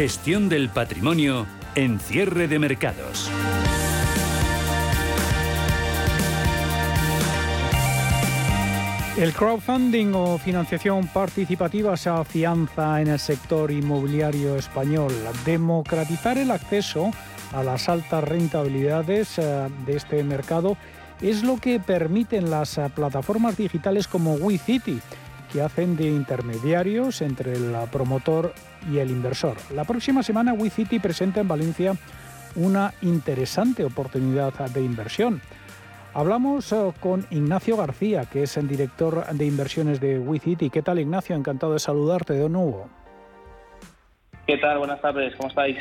Gestión del patrimonio en cierre de mercados. El crowdfunding o financiación participativa se afianza en el sector inmobiliario español. Democratizar el acceso a las altas rentabilidades eh, de este mercado es lo que permiten las eh, plataformas digitales como WeCity, que hacen de intermediarios entre el promotor y el inversor. La próxima semana WeCity presenta en Valencia una interesante oportunidad de inversión. Hablamos eh, con Ignacio García, que es el director de inversiones de WeCity. ¿Qué tal, Ignacio? Encantado de saludarte de nuevo. ¿Qué tal? Buenas tardes, ¿cómo estáis?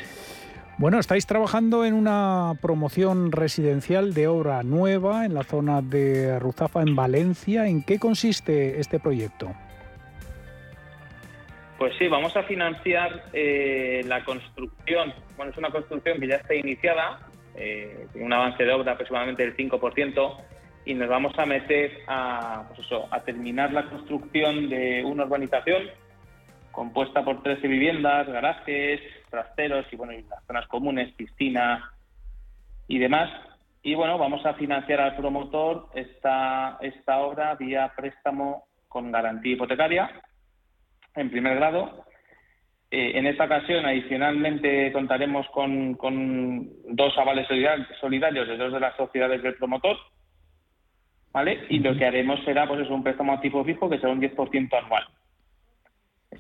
Bueno, estáis trabajando en una promoción residencial de obra nueva en la zona de Ruzafa, en Valencia. ¿En qué consiste este proyecto? Pues sí, vamos a financiar eh, la construcción. Bueno, es una construcción que ya está iniciada, eh, tiene un avance de obra aproximadamente del 5%, y nos vamos a meter a, pues a terminar la construcción de una urbanización compuesta por 13 viviendas, garajes, trasteros y bueno, y las zonas comunes, piscina y demás. Y bueno, vamos a financiar al promotor esta, esta obra vía préstamo con garantía hipotecaria en primer grado. Eh, en esta ocasión, adicionalmente, contaremos con, con dos avales solidarios de dos de las sociedades del promotor. ¿Vale? Y lo que haremos será pues es un préstamo a tipo fijo que será un 10% anual.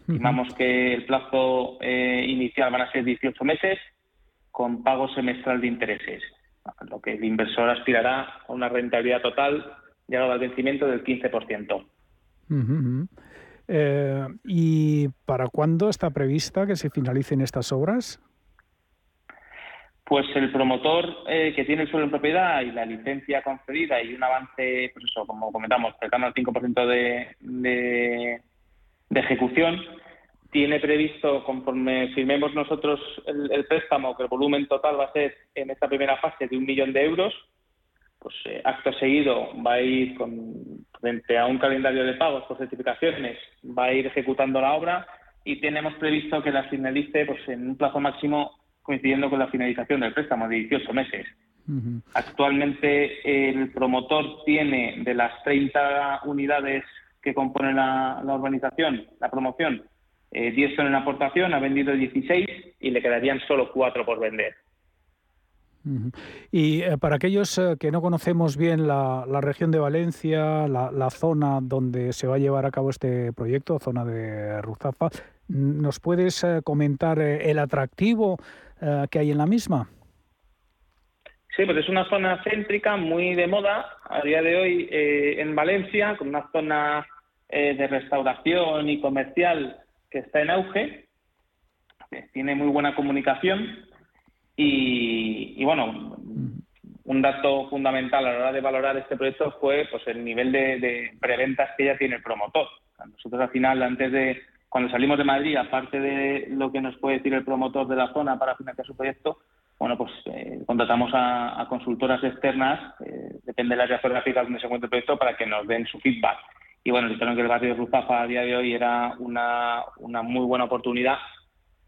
Estimamos que el plazo eh, inicial van a ser 18 meses con pago semestral de intereses, lo que el inversor aspirará a una rentabilidad total llegado al vencimiento del 15%. Eh, ¿Y para cuándo está prevista que se finalicen estas obras? Pues el promotor eh, que tiene el suelo en propiedad y la licencia concedida y un avance, pues eso, como comentamos, cercano al 5% de, de ejecución, tiene previsto, conforme firmemos nosotros el, préstamo, que el volumen total va a ser en esta primera fase de un millón de euros, pues eh, acto seguido va a ir con, frente a un calendario de pagos por certificaciones, va a ir ejecutando la obra y tenemos previsto que la finalice pues, en un plazo máximo coincidiendo con la finalización del préstamo de 18 meses. Actualmente el promotor tiene de las 30 unidades que componen la, urbanización, la promoción, eh, 10 son en aportación, ha vendido 16 y le quedarían solo 4 por vender. Y eh, para aquellos eh, que no conocemos bien la, región de Valencia, la, zona donde se va a llevar a cabo este proyecto, zona de Ruzafa, ¿nos puedes eh, comentar el atractivo que hay en la misma? Sí, pues es una zona céntrica muy de moda a día de hoy eh, en Valencia, con una zona eh, de restauración y comercial que está en auge, tiene muy buena comunicación y, bueno, un dato fundamental a la hora de valorar este proyecto fue pues el nivel de, de preventas que ya tiene el promotor. Nosotros al final, antes de, cuando salimos de Madrid, aparte de lo que nos puede decir el promotor de la zona para financiar su proyecto, bueno, pues eh, contratamos a, consultoras externas, eh, depende del área geográfica donde se encuentre el proyecto, para que nos den su feedback. Y bueno, dijeron que el barrio de Ruzafa a día de hoy era una, una muy buena oportunidad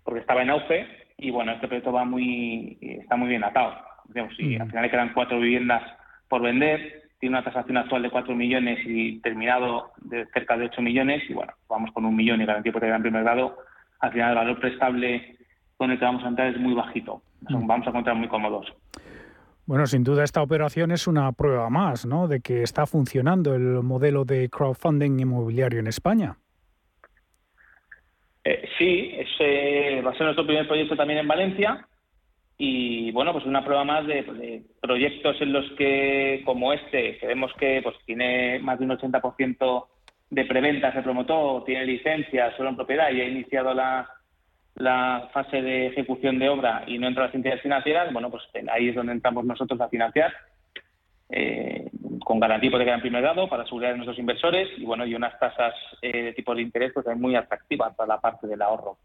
porque estaba en auge y bueno, este proyecto va muy, está muy bien atado. Digamos, si al final le quedan cuatro viviendas por vender, tiene una tasación actual de 4 millones y terminado de cerca de 8 millones y bueno, vamos con un millón y garantía por en primer grado, al final el valor prestable con el que vamos a entrar es muy bajito. Vamos a encontrar muy cómodos. Bueno, sin duda esta operación es una prueba más, ¿no? De que está funcionando el modelo de crowdfunding inmobiliario en España. Eh, sí, ese va a ser nuestro primer proyecto también en Valencia y bueno, pues una prueba más de, proyectos en los que, como este, que vemos que pues tiene más de un 80% de preventas de promotor, tiene licencia solo en propiedad y ha iniciado la, la fase de ejecución de obra y no entra las entidades financieras, bueno, pues ahí es donde entramos nosotros a financiar eh, con garantía hipotecaria en primer grado para asegurar a nuestros inversores y bueno y unas tasas eh, de tipo de interés pues muy atractivas para la parte del ahorro.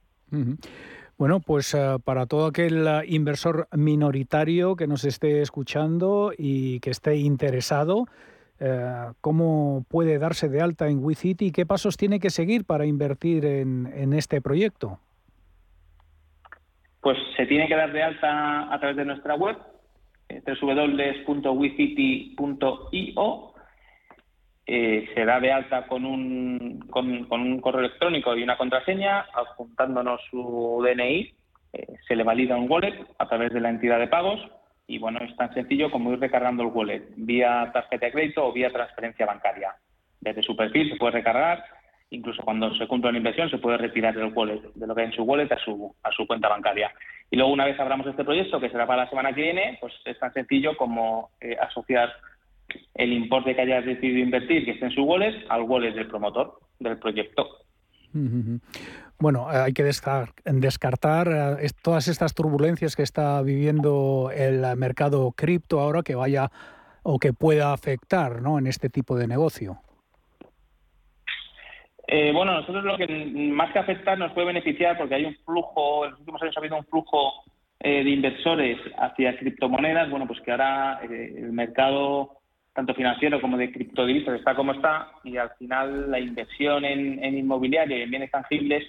Bueno, pues eh, para todo aquel inversor minoritario que nos esté escuchando y que esté interesado, ¿cómo puede darse de alta en WeCity y qué pasos tiene que seguir para invertir en este proyecto? Pues se tiene que dar de alta a través de nuestra web, eh, www.wicity.io. Eh, se da de alta con un, con, un correo electrónico y una contraseña, adjuntándonos su DNI. Eh, se le valida un wallet a través de la entidad de pagos y bueno, es tan sencillo como ir recargando el wallet vía tarjeta de crédito o vía transferencia bancaria. Desde su perfil se puede recargar incluso cuando se cumple una inversión se puede retirar el wallet, de lo que hay en su wallet a su, a su cuenta bancaria. Y luego una vez abramos este proyecto, que será para la semana que viene, pues es tan sencillo como eh, asociar el importe que hayas decidido invertir, que esté en su wallet, al wallet del promotor del proyecto. Bueno, hay que descartar eh, todas estas turbulencias que está viviendo el mercado cripto ahora que vaya o que pueda afectar ¿no? en este tipo de negocio. Eh, bueno, nosotros lo que más que afectar nos puede beneficiar porque hay un flujo, en los últimos años ha habido un flujo eh, de inversores hacia criptomonedas, bueno, pues que ahora eh, el mercado tanto financiero como de criptodivisas está como está y al final la inversión en, inmobiliario y en bienes tangibles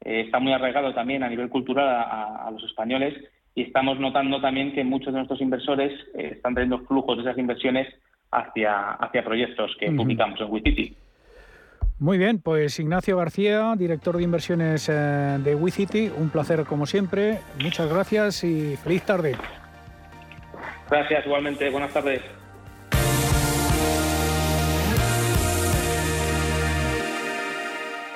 está muy arraigado también a nivel cultural a, los españoles y estamos notando también que muchos de nuestros inversores están teniendo flujos de esas inversiones hacia, hacia proyectos que publicamos en Wititi. Muy bien, pues Ignacio García, director de inversiones eh, de WeCity, un placer como siempre. Muchas gracias y feliz tarde. Gracias, igualmente. Buenas tardes.